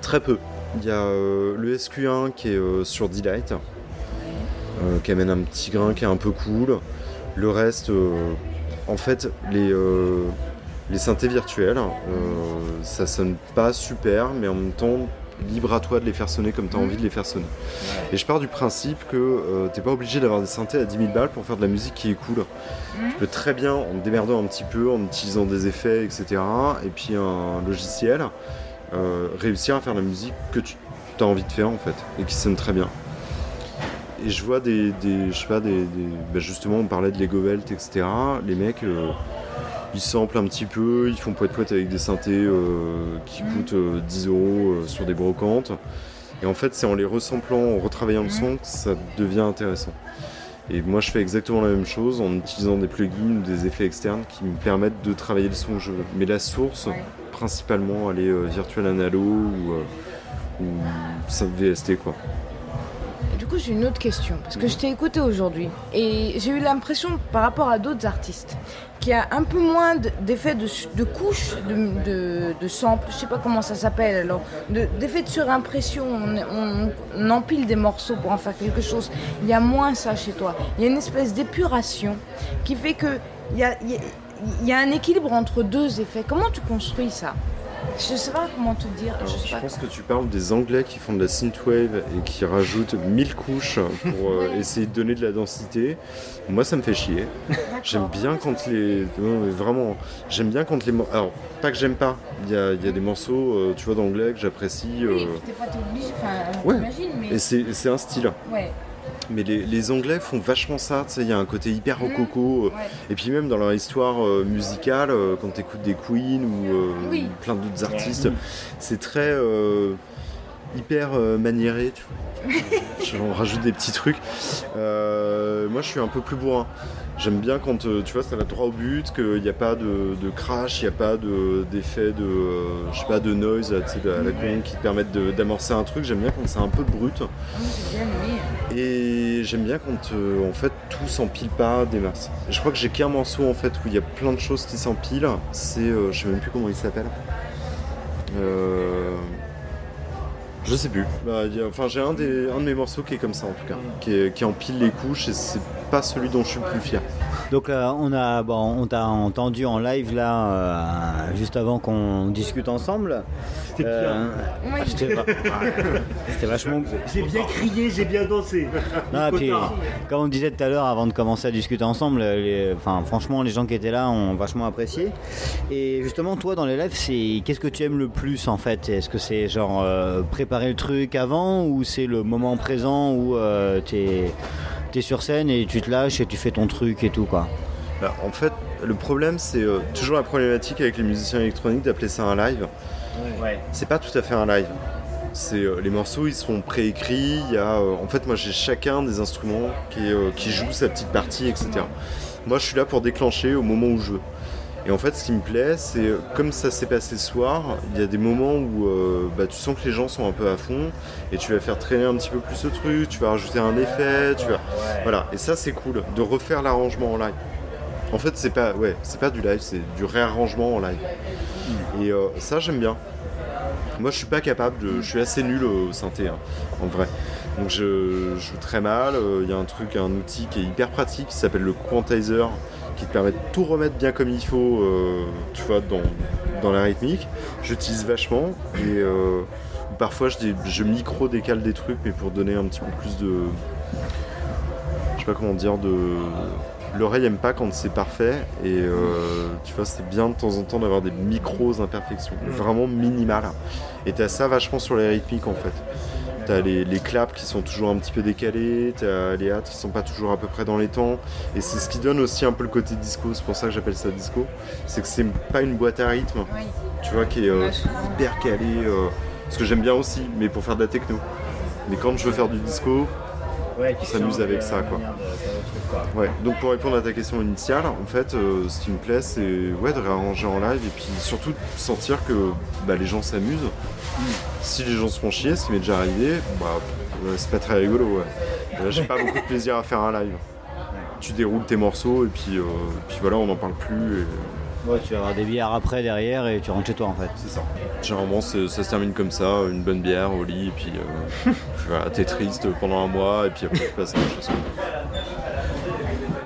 Très peu. Il y a euh, le SQ1 qui est sur Delight, qui amène un petit grain qui est un peu cool. Le reste, en fait, les, les synthés virtuels, ça sonne pas super, mais en même temps, libre à toi de les faire sonner comme tu as envie de les faire sonner. Et je pars du principe que euh, t'es pas obligé d'avoir des synthés à 10 000 balles pour faire de la musique qui est cool. Tu peux très bien, en te démerdant un petit peu, en utilisant des effets, etc., et puis un logiciel, euh, réussir à faire la musique que tu as envie de faire en fait, et qui sonne très bien. Et je vois des, des je sais pas, des, des- bah, justement, on parlait de Lego Belt, etc. Les mecs, euh, ils samplent un petit peu, ils font poète poète avec des synthés euh, qui coûtent euh, 10 euros euh, sur des brocantes. Et en fait, c'est en les ressamplant, en retravaillant le son, que ça devient intéressant. Et moi, je fais exactement la même chose en utilisant des plugins ou des effets externes qui me permettent de travailler le son que je veux. Mais la source, Ouais. principalement, elle est euh, virtual analo ou, ou VST quoi. Du coup, j'ai une autre question, parce que je t'ai écouté aujourd'hui, et j'ai eu l'impression, par rapport à d'autres artistes, qui a un peu moins d'effet de, de couche, de, de, de sample, je sais pas comment ça s'appelle alors, de- d'effet de, surimpression. On, on- on empile des morceaux pour en faire quelque chose. Il y a moins ça chez toi. Il y a une espèce d'épuration qui fait que il y a, il y a- il y a un équilibre entre deux effets. Comment tu construis ça? Je sais pas comment te dire. Alors, je pense que tu parles des Anglais qui font de la synthwave et qui rajoutent 1000 couches pour euh, [laughs] Ouais. essayer de donner de la densité. Moi, ça me fait chier. J'aime bien quand les. non, mais vraiment, j'aime bien quand les. Alors, pas que j'aime pas. Il y a, y a des morceaux, euh, tu vois, d'anglais que j'apprécie. Oui, euh, des fois t'es obligé, enfin, Ouais. mais. et c'est c'est un style. Ouais, Mais les, les Anglais font vachement ça, tu sais, il y a un côté hyper Mhm. rococo. euh, ouais. Et puis même dans leur histoire euh, musicale, euh, quand tu écoutes des Queen ou euh, Oui. plein d'autres artistes, c'est très euh, hyper euh, maniéré. Tu vois. [laughs] J'en rajoute des petits trucs. Euh, moi, je suis un peu plus bourrin. J'aime bien quand euh, tu vois ça va droit au but, qu'il n'y a pas de, de crash, il n'y a pas de- d'effet de, euh, je sais pas, de noise tu sais, à la con qui te permettent d'amorcer un truc. J'aime bien quand c'est un peu brut. Ah aimé. Et j'aime bien quand en fait tout s'empile pas des masses. Je crois que j'ai qu'un morceau en fait où il y a plein de choses qui s'empilent. C'est, je sais même plus comment il s'appelle. Euh, je sais plus. Bah, a- enfin j'ai un des un de mes morceaux qui est comme ça en tout cas, qui, qui empile les couches et c'est pas celui dont je suis le plus fier. Donc euh, on a bon, on t'a entendu en live là euh, juste avant qu'on discute ensemble. C'était Euh, Oui. C'était va- c'était vachement. J'ai bien crié, j'ai bien dansé. Non, et puis, comme on disait tout à l'heure avant de commencer à discuter ensemble, les- enfin, franchement, les gens qui étaient là ont vachement apprécié. Et justement, toi, dans les lives, c'est qu'est-ce que tu aimes le plus en fait? Est-ce que c'est genre euh, préparer le truc avant ou c'est le moment présent où euh, t'es es sur scène et tu te lâches et tu fais ton truc et tout quoi Bah, en fait le problème c'est euh, toujours la problématique avec les musiciens électroniques d'appeler ça un live. C'est pas tout à fait un live. C'est euh, les morceaux, ils sont préécrits. Il y a, euh, en fait, moi, j'ai chacun des instruments qui, euh, qui joue sa petite partie, etc. Moi, je suis là pour déclencher au moment où je veux. Et en fait, ce qui me plaît, c'est euh, comme ça s'est passé ce soir, il y a des moments où euh, bah, tu sens que les gens sont un peu à fond et tu vas faire traîner un petit peu plus ce truc, tu vas rajouter un effet, tu vas, voilà. Et ça, c'est cool de refaire l'arrangement en live. En fait, c'est pas, ouais, c'est pas du live, c'est du réarrangement en live. Et euh, ça, j'aime bien. Moi, je suis pas capable de. Je suis assez nul au synthé, hein, en vrai. Donc, je, je joue très mal. Euh, Il y a un truc, un outil qui est hyper pratique qui s'appelle le quantizer, qui te permet de tout remettre bien comme il faut, euh, tu vois, dans, dans la rythmique. J'utilise vachement et euh, parfois je, je micro-décale des trucs, mais pour donner un petit peu plus de. Je sais pas comment dire, de. L'oreille aime pas quand c'est parfait et euh, tu vois c'est bien de temps en temps d'avoir des micros imperfections, vraiment minimales. Et t'as ça vachement sur les rythmiques en fait. T'as les, les claps qui sont toujours un petit peu décalés, t'as les hâtes qui sont pas toujours à peu près dans les temps. Et c'est ce qui donne aussi un peu le côté disco, c'est pour ça que j'appelle ça disco. C'est que c'est pas une boîte à rythme, Oui. tu vois, qui est euh, hyper calée. euh, ce que j'aime bien aussi, mais pour faire de la techno. Mais quand je veux faire du disco, tu s'amuse avec ça, quoi. manière de Ouais, donc pour répondre à ta question initiale, en fait, euh, ce qui me plaît, c'est ouais, de réarranger en live et puis surtout de sentir que bah, les gens s'amusent. Si les gens se font chier, ce qui m'est déjà arrivé, bah, c'est pas très rigolo. Ouais. J'ai pas beaucoup de plaisir à faire un live. Tu déroules tes morceaux et puis, euh, puis voilà, on n'en parle plus. et Ouais, tu vas avoir des bières après derrière et tu rentres chez toi en fait. C'est ça. Généralement, ça se termine comme ça, une bonne bière au lit, et puis, euh, [laughs] puis voilà, t'es triste pendant un mois, et puis après tu passes à autre chose.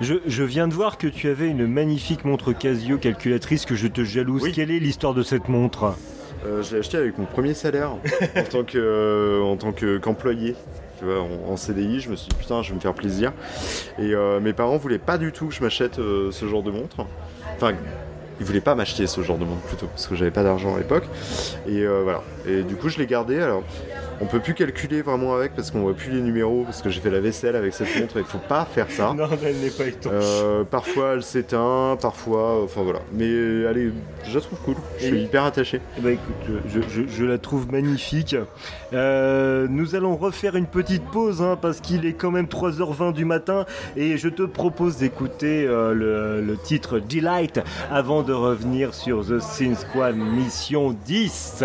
Je, je viens de voir que tu avais une magnifique montre Casio calculatrice que je te jalouse. Oui. Quelle est l'histoire de cette montre? Euh, je l'ai acheté avec mon premier salaire [laughs] en tant que, euh, en tant que- qu'employé. Tu vois, en, en CDI, je me suis dit putain, je vais me faire plaisir. Et euh, mes parents voulaient pas du tout que je m'achète ce genre de montre. Enfin, ils voulaient pas m'acheter ce genre de montre plutôt, parce que j'avais pas d'argent à l'époque. Et voilà. Et du coup, je l'ai gardé. Alors, on peut plus calculer vraiment avec parce qu'on voit plus les numéros, parce que j'ai fait la vaisselle avec cette montre. Il faut pas faire ça. [laughs] Non, elle n'est pas étanche. Euh, parfois elle s'éteint, parfois, enfin voilà. Mais allez, je la trouve cool. Je suis Et- hyper attaché. Ben, écoute, je, je- je la trouve magnifique. Euh, nous allons refaire une petite pause hein, parce qu'il est quand même 3h20 du matin et je te propose d'écouter euh, le, le titre Delight avant de revenir sur The Sin Squad Mission 10.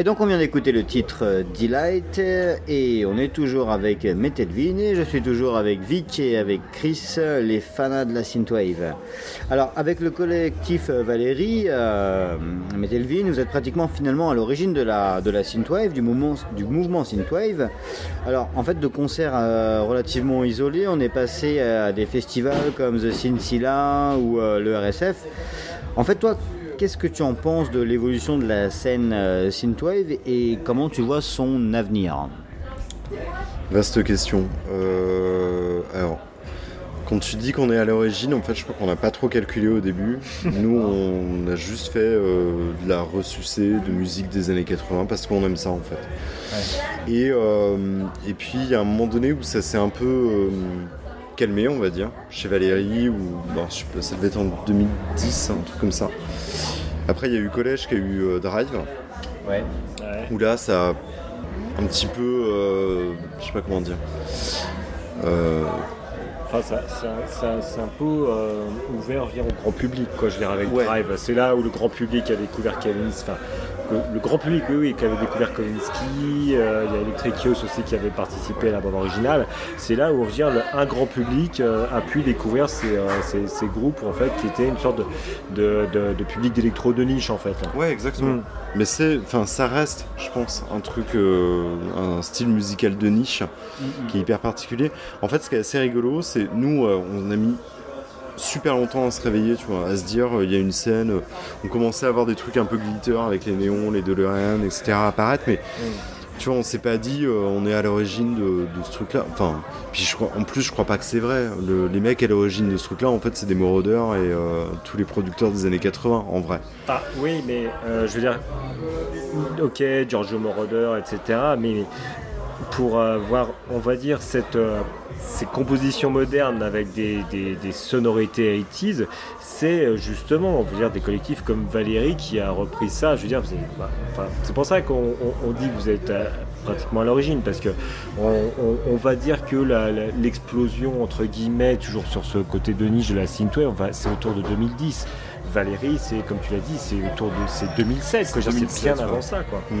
Et donc on vient d'écouter le titre euh, Delight et on est toujours avec Metelvin et je suis toujours avec Vic et avec Chris, les fans de la synthwave. Alors avec le collectif euh, Valérie, euh, Metelvin, vous êtes pratiquement finalement à l'origine de la, de la synthwave, du mouvement, du mouvement synthwave. Alors en fait de concerts euh, relativement isolés, on est passé à des festivals comme The Synsilla ou euh, le RSF. En fait toi, Qu'est-ce que tu en penses de l'évolution de la scène euh, synthwave et comment tu vois son avenir? Vaste question. Euh, alors, quand tu dis qu'on est à l'origine, en fait, je crois qu'on n'a pas trop calculé au début. [laughs] Nous, on a juste fait euh, de la ressucée de musique des années 80 parce qu'on aime ça, en fait. Et, euh, et puis, il y a un moment donné où ça s'est un peu calmé, on va dire, chez Valérie, ou bon, je sais pas, ça devait être en 2010, un truc comme ça. Après, il y a eu Collège qui a eu euh, Drive, Ouais. où là, ça a un petit peu, euh, je sais pas comment dire. Enfin, c'est un peu euh, ouvert je veux dire, au grand public, quoi. Je veux dire, avec Ouais. Drive, c'est là où le grand public a découvert Kavinsky. Enfin, le, le grand public, oui, oui, qui avait découvert Kavinsky. euh, il y a Electricios aussi qui avait participé à la bande originale. C'est là où, je veux dire, le- un grand public euh, a pu découvrir ces, ces- ces groupes, en fait, qui étaient une sorte de, de, de- de public d'électro de niche, en fait. là. Ouais, exactement. Mm. Mais c'est, enfin, ça reste, je pense, un truc, euh, un style musical de niche qui est hyper particulier. En fait, ce qui est assez rigolo, c'est nous, euh, on a mis super longtemps à se réveiller, tu vois, à se dire, euh, il y a une scène, on commençait à avoir des trucs un peu glitter avec les néons, les DeLorean, etc. apparaître, mais tu vois, on s'est pas dit, euh, on est à l'origine de, ce truc-là. Enfin, puis je crois, en plus, je crois pas que c'est vrai. Le- les mecs à l'origine de ce truc-là, en fait, c'est des maraudeurs et euh, tous les producteurs des années 80, en vrai. Ah oui, mais euh, je veux dire, ok, Giorgio Moroder, etc. pour avoir, on va dire, cette, euh, ces compositions modernes avec des, des- des sonorités 80s, c'est euh, justement, on veut dire, des collectifs comme Valérie qui a repris ça. Je veux dire, avez- bah, enfin, c'est pour ça qu'on on- on dit que vous êtes euh, pratiquement à l'origine, parce que on, on- on va dire que l'explosion entre guillemets, toujours sur ce côté de niche de la synthwave, c'est autour de 2010. Valérie, c'est comme tu l'as dit, c'est autour de c'est 2007, quoi. Je veux dire, C'est 2007, bien avant ça, quoi. C'est-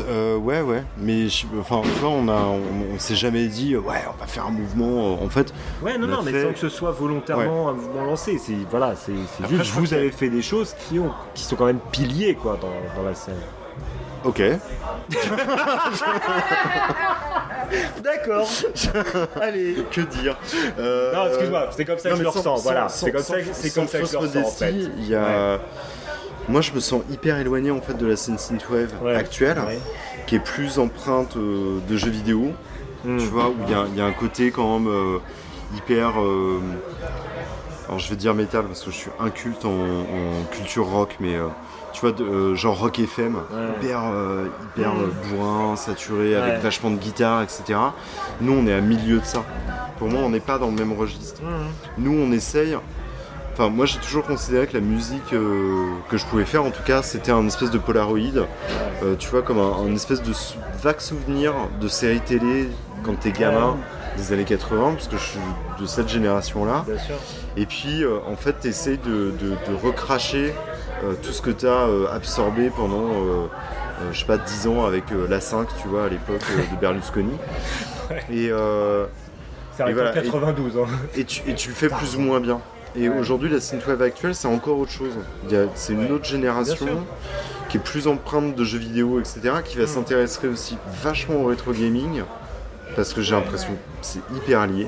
euh, ouais, ouais, mais je- enfin, tu vois, on a, on, on s'est jamais dit, euh, ouais, on va faire un mouvement. euh, En fait, Ouais, non, non, mais sans que ce soit volontairement un mouvement lancé. C'est voilà, c'est juste vous avez fait des choses qui ont, qui sont quand même piliers, quoi, dans, dans la scène. ok. [laughs] D'accord. Allez. Que dire Euh, Non, excuse-moi, c'est comme ça que non, je le ressens. Voilà, c'est comme sans- ça, que- c'est sans comme ça que je le ressens en fait. modestie, Il y a... Moi, je me sens hyper éloigné en fait de la scène synthwave Ouais. actuelle, Ouais. qui est plus empreinte euh, de jeux vidéo. Mm. Tu vois, où il y, a- il y a un côté quand même euh, hyper. euh, alors, je vais dire métal parce que je suis inculte en, en culture rock, mais tu vois, de- genre rock FM, hyper, hyper euh, bourrin, saturé, avec vachement de guitare, etc. Nous, on est à milieu de ça. Pour moi, on n'est pas dans le même registre. Nous, on essaye. Enfin, moi, j'ai toujours considéré que la musique euh, que je pouvais faire, en tout cas, c'était un espèce de Polaroid. Euh, tu vois, comme un, un espèce de sou- vague souvenir de séries télé quand t'es gamin des années 80, parce que je suis de cette génération-là. Et puis, euh, en fait, t'essayes de, de, de recracher euh, tout ce que t'as euh, absorbé pendant, je sais pas, 10 ans avec la 5, tu vois, à l'époque de Berlusconi. [laughs] Et, C'est arrivé voilà, en 92. Hein. et tu, et tu le fais plus ou moins bien. Et aujourd'hui, la synthwave actuelle, c'est encore autre chose. C'est une autre génération qui est plus empreinte de jeux vidéo, etc., qui va s'intéresser aussi vachement au rétro gaming, parce que j'ai l'impression que c'est hyper lié.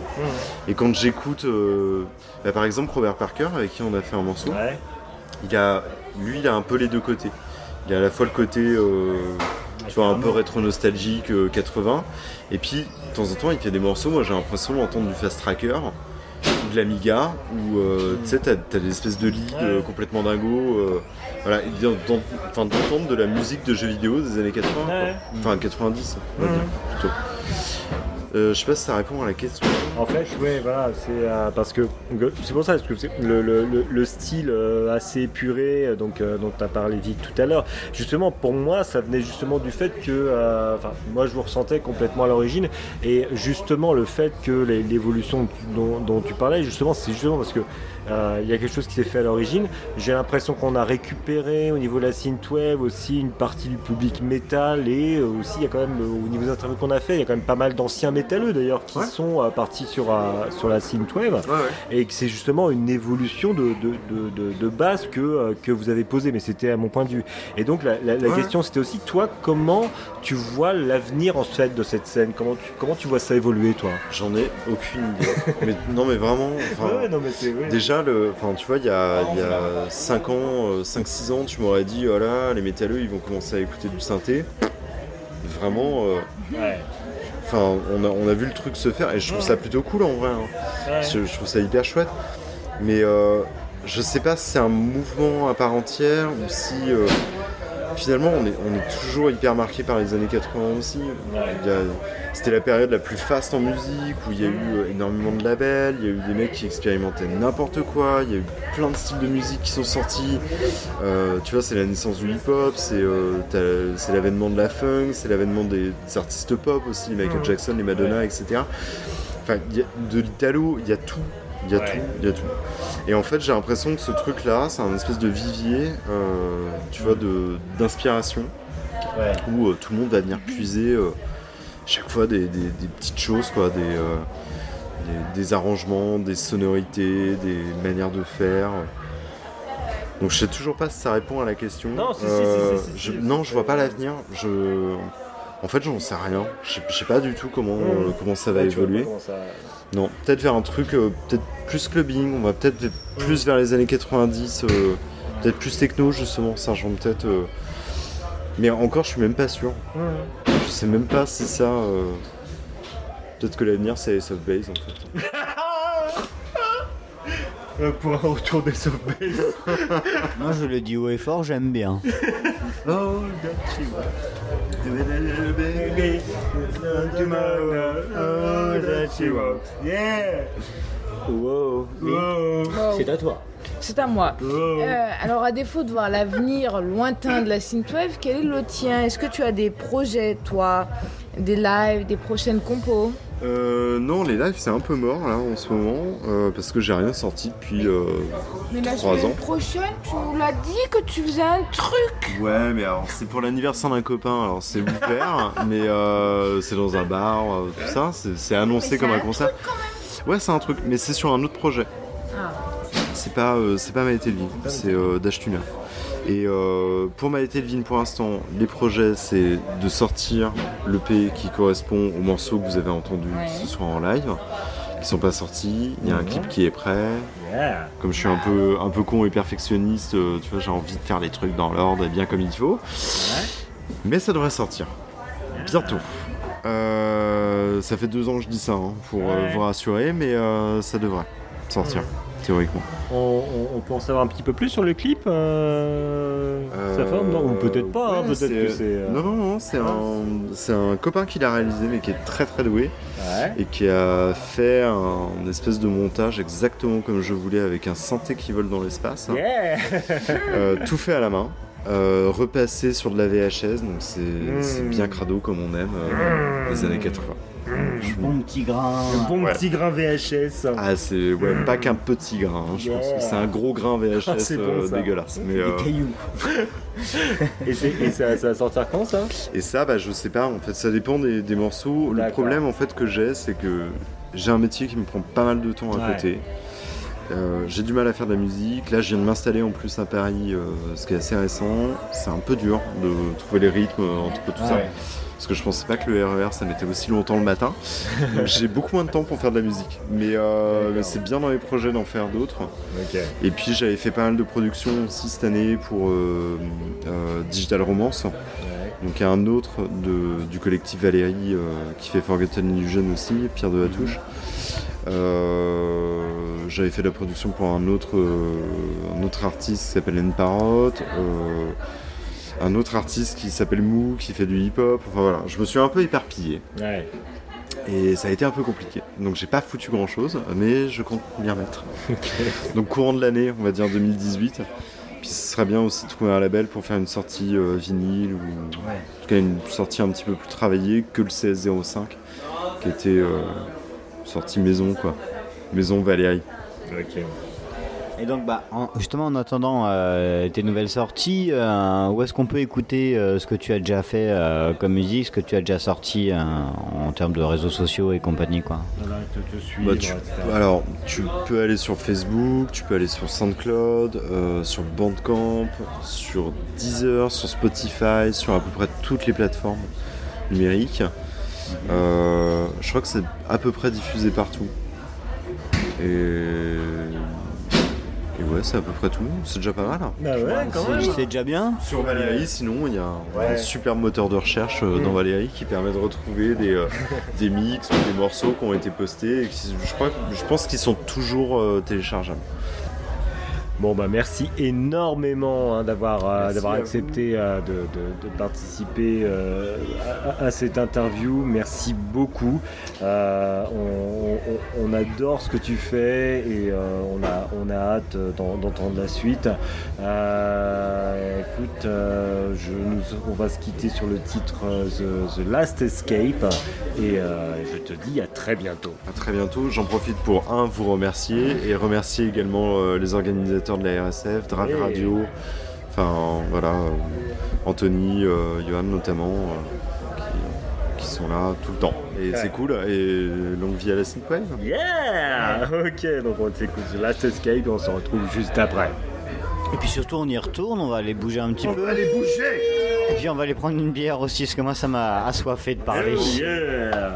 Et quand j'écoute, euh, bah, par exemple, Robert Parker, avec qui on a fait un morceau, Ouais. il a, lui, il a un peu les deux côtés. Il a à la fois le côté, euh, tu vois, un peu rétro-nostalgique, euh, 80, et puis, de temps en temps, il fait des morceaux, moi j'ai l'impression d'entendre du Fast Tracker, ou de l'Amiga, où, euh, tu sais, t'as, des espèces de Ouais. euh, complètement dingos, euh, voilà, et d'en- d'en- enfin, d'entendre de la musique de jeux vidéo des années 80, quoi. Ouais. enfin 90, on va Mhm. dire, plutôt. Euh, je sais pas si ça répond à la question. En fait, ouais, voilà, c'est euh, parce que c'est pour ça parce que le, le- le- le style euh, assez épuré, euh, donc dont tu as parlé vite tout à l'heure. Justement, pour moi, ça venait justement du fait que, enfin, moi, je vous ressentais complètement à l'origine, et justement le fait que l'évolution dont, tu parlais, justement, c'est justement parce que il y a quelque chose qui s'est fait à l'origine. J'ai l'impression qu'on a récupéré au niveau de la synthwave aussi une partie du public métal et euh, aussi il y a quand même euh, au niveau des interviews qu'on a fait, il y a quand même pas mal d'anciens métalleux d'ailleurs qui Ouais. sont euh, partis sur, euh, sur la synthwave Ouais, ouais. et que c'est justement une évolution de, de, de, de- de base que, euh, que vous avez posée, mais c'était à mon point de vue. Et donc la, la- la Ouais. question c'était aussi toi comment tu vois l'avenir en fait de cette scène? Comment tu, comment tu vois ça évoluer toi? J'en ai aucune idée. [laughs] mais, non, mais vraiment. enfin, non mais c'est Déjà, le, enfin, tu vois, il y a, il y a 5 ans, 5-6 ans, tu m'aurais dit, voilà, les métalleux, ils vont commencer à écouter du synthé. Vraiment, euh, enfin, on a, on a vu le truc se faire et je trouve ça plutôt cool en vrai. hein. Je, je trouve ça hyper chouette. Mais euh, je sais pas si c'est un mouvement à part entière ou si euh, finalement on est, on est toujours hyper marqué par les années 80 aussi. C'était la période la plus faste en musique où il y a eu euh, énormément de labels, il y a eu des mecs qui expérimentaient n'importe quoi, il y a eu plein de styles de musique qui sont sortis. Euh, tu vois, c'est la naissance du hip-hop, c'est euh, c'est l'avènement de la funk, c'est l'avènement des, des artistes pop aussi, Michael Jackson, les Madonna, etc. Enfin, il y a de l'italo, il y a tout. Il y a Ouais. tout, il y a tout. Et en fait, j'ai l'impression que ce truc-là, c'est un espèce de vivier, euh, tu vois, de- d'inspiration, Ouais. où euh, tout le monde va venir puiser euh, chaque fois des, des- des petites choses, quoi, des, des, des arrangements, des sonorités, des manières de faire. Donc je sais toujours pas si ça répond à la question. Non, si, si, si, si, si, je- non, je vois pas l'avenir. Je... En fait, j'en sais rien. Je sais- pas du tout comment, Mmh. euh, comment ça va Ouais, évoluer. Non, peut-être vers un truc euh, peut-être plus clubbing, on va peut-être être plus vers les années 90, euh, peut-être plus techno justement, ça rejoint peut-être. euh, Mais encore, je suis même pas sûr. Je sais même pas si ça. euh, Peut-être que l'avenir c'est of Base en fait. [laughs] Euh, pour un retour des sauvebases. [laughs] Moi, je le dis haut et fort, j'aime bien. [laughs] Oh, Yeah! Wow. Wow. C'est à toi. C'est à moi. Euh, alors, à défaut de voir l'avenir lointain de la synthwave, quel est le tien? Est-ce que tu as des projets, toi? Des lives, des prochaines compos? Euh, non, les lives c'est un peu mort là en ce moment euh, parce que j'ai rien sorti depuis. euh, Mais la Trois semaine ans. prochaine, tu nous l'as dit que tu faisais un truc Ouais, mais alors c'est pour l'anniversaire d'un copain, alors c'est ouvert, [laughs] mais euh, c'est dans un bar, euh, tout ça, c'est annoncé Mais comme c'est un un concert. Ouais, c'est un truc, mais c'est sur un autre projet. Ah. C'est pas, euh, c'est pas c'est euh, Dash Tuner. Et euh, pour Maëté Levine, pour l'instant, les projets, c'est de sortir l'EP qui correspond aux morceaux que vous avez entendus Ouais. ce soir en live, qui sont pas sortis. Il y a un clip qui est prêt. Yeah. Comme je suis un peu, un peu con et perfectionniste, euh, tu vois, j'ai envie de faire les trucs dans l'ordre et bien comme il faut. Mais ça devrait sortir. Bientôt. Euh, ça fait deux ans que je dis ça, hein, pour euh, Ouais. vous rassurer, mais euh, ça devrait sortir, théoriquement. On, on- on peut en savoir un petit peu plus sur le clip euh, Sa Euh, forme Non, ou peut-être pas, hein, peut-être que c'est. euh, Non, non, non, c'est un, copain qui l'a réalisé, mais qui est très très doué, Ouais. et qui a fait un, espèce de montage exactement comme je voulais, avec un synthé qui vole dans l'espace. hein. Yeah Euh, tout fait à la main. Euh, repassé sur de la VHS, donc c'est bien crado comme on aime euh, les années 80. Bon petit grain. Un bon Ouais. petit grain VHS. Ah, c'est ouais, pas qu'un petit grain, hein, je pense que c'est un gros grain VHS Ah, bon, euh, ça. dégueulasse. Mais, Des euh, cailloux. [laughs] Et, ça, ça va sortir quand ça? Et ça, bah, je sais pas, en fait, ça dépend des, des morceaux. Le problème en fait que j'ai, c'est que j'ai un métier qui me prend pas mal de temps à Ouais. côté. Euh, j'ai du mal à faire de la musique. Là, je viens de m'installer en plus à Paris, euh, ce qui est assez récent. C'est un peu dur de trouver les rythmes euh, entre tout ça. Ouais. Parce que je pensais pas que le RER ça mettait aussi longtemps le matin. J'ai [laughs] beaucoup moins de temps pour faire de la musique. Mais, euh, mais c'est bien dans les projets d'en faire d'autres. Et puis j'avais fait pas mal de productions aussi cette année pour euh, euh, Digital Romance. Donc il y a un autre de- du collectif Valérie qui fait Forgotten Illusion aussi, Pierre de la Touche. Euh, j'avais fait de la production pour un autre, euh, un autre artiste qui s'appelle N Parrot. euh, un autre artiste qui s'appelle Mou, qui fait du hip-hop. Enfin voilà, je me suis un peu éparpillé. Ouais. Et ça a été un peu compliqué. Donc j'ai pas foutu grand chose, mais je compte m'y remettre. [laughs] Donc courant de l'année, on va dire 2018. Puis ce serait bien aussi de trouver un label pour faire une sortie euh, vinyle ou en tout cas une sortie un petit peu plus travaillée que le CS05 qui était euh, sortie maison quoi. Maison Valérie. Et donc, bah, en- justement, en attendant euh, tes nouvelles sorties, euh, où est-ce qu'on peut écouter euh, ce que tu as déjà fait euh, comme musique, ce que tu as déjà sorti euh, en termes de réseaux sociaux et compagnie, quoi Bah, tu- alors, tu peux aller sur Facebook, tu peux aller sur SoundCloud, euh, sur Bandcamp, sur Deezer, sur Spotify, sur à peu près toutes les plateformes numériques. Euh, je crois que c'est à peu près diffusé partout. Et ouais, c'est à peu près tout. C'est déjà pas mal. hein. Bah ouais, quand C'est- même. C'est déjà bien Sur Valérie, sinon, il y a un, Ouais. un super moteur de recherche euh, dans Valérie qui permet de retrouver des, euh, [laughs] des mix ou des morceaux qui ont été postés et qui, je, crois, je pense qu'ils sont toujours euh, téléchargeables. Bon bah merci énormément hein, d'avoir euh, d'avoir accepté euh, de, de- de participer euh, à, à cette interview. Merci beaucoup. Euh, on, on- on adore ce que tu fais et euh, on a on a hâte d'en- d'entendre la suite. Euh, écoute, euh, je, nous- on va se quitter sur le titre The, The Last Escape et euh, je te dis à très bientôt. À très bientôt. J'en profite pour un vous remercier et remercier également euh, les organisateurs de la RSF, Drive. Radio, enfin voilà, euh, Anthony, euh, Johan notamment, euh, qui, qui sont là tout le temps. Et c'est cool. Et longue vie à la Synthwave. Yeah [laughs] Ok, donc on s'écoute The Last Escape et on se retrouve juste après. Et puis surtout, on y retourne, on va aller bouger un petit peu. Allez bouger Et puis on va aller prendre une bière aussi, parce que moi, ça m'a assoiffé de parler. yeah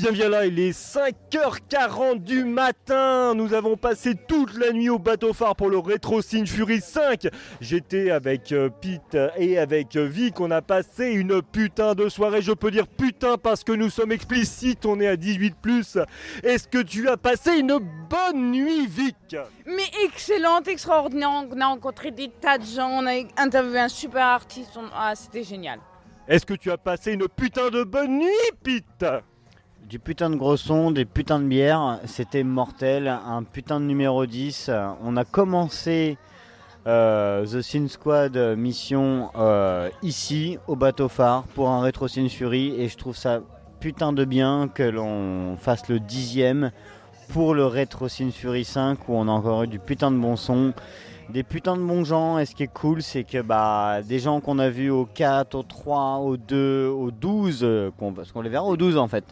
bien viens là, il est 5h40 du matin. Nous avons passé toute la nuit au bateau phare pour le Retro Sin Fury 5. J'étais avec euh, Pete et avec euh, Vic. On a passé une putain de soirée. Je peux dire putain parce que nous sommes explicites. On est à 18 Est-ce que tu as passé une bonne nuit, Vic? Mais excellente, extraordinaire. On a rencontré des tas de gens. On a interviewé un super artiste. On- Ah, c'était génial. Est-ce que tu as passé une putain de bonne nuit, Pete? Du putain de gros son, des putains de bières, c'était mortel. Un putain de numéro 10. On a commencé euh, The Sin Squad mission euh, ici, au bateau phare, pour un Retro Sin Fury. Et je trouve ça putain de bien que l'on fasse le dixième pour le Retro Sin Fury 5 où on a encore eu du putain de bon son. Des putains de bons gens, et ce qui est cool, c'est que bah, des gens qu'on a vus au 4, au 3, au 2, au 12, euh, qu'on- parce qu'on les verra au 12 en fait.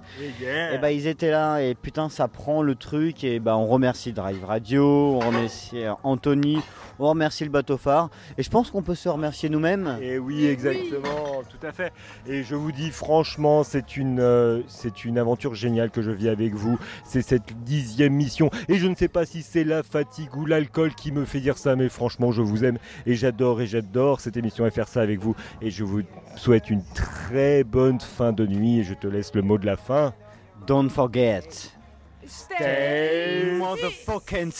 Et bah ils étaient là et putain ça prend le truc et bah on remercie Drive Radio, on remercie euh, Anthony, on remercie le bateau phare et je pense qu'on peut se remercier nous-mêmes. Et oui, exactement, tout à fait. Et je vous dis franchement, c'est une, euh, c'est une aventure géniale que je vis avec vous. C'est cette dixième mission. Et je ne sais pas si c'est la fatigue ou l'alcool qui me fait dire ça, mais franchement, je vous aime et j'adore et j'adore cette émission et faire ça avec vous. Et je vous souhaite une très bonne fin de nuit. Et je te laisse le mot de la fin. Don't forget. Stay Motherfucking!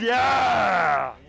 Yeah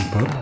Pop.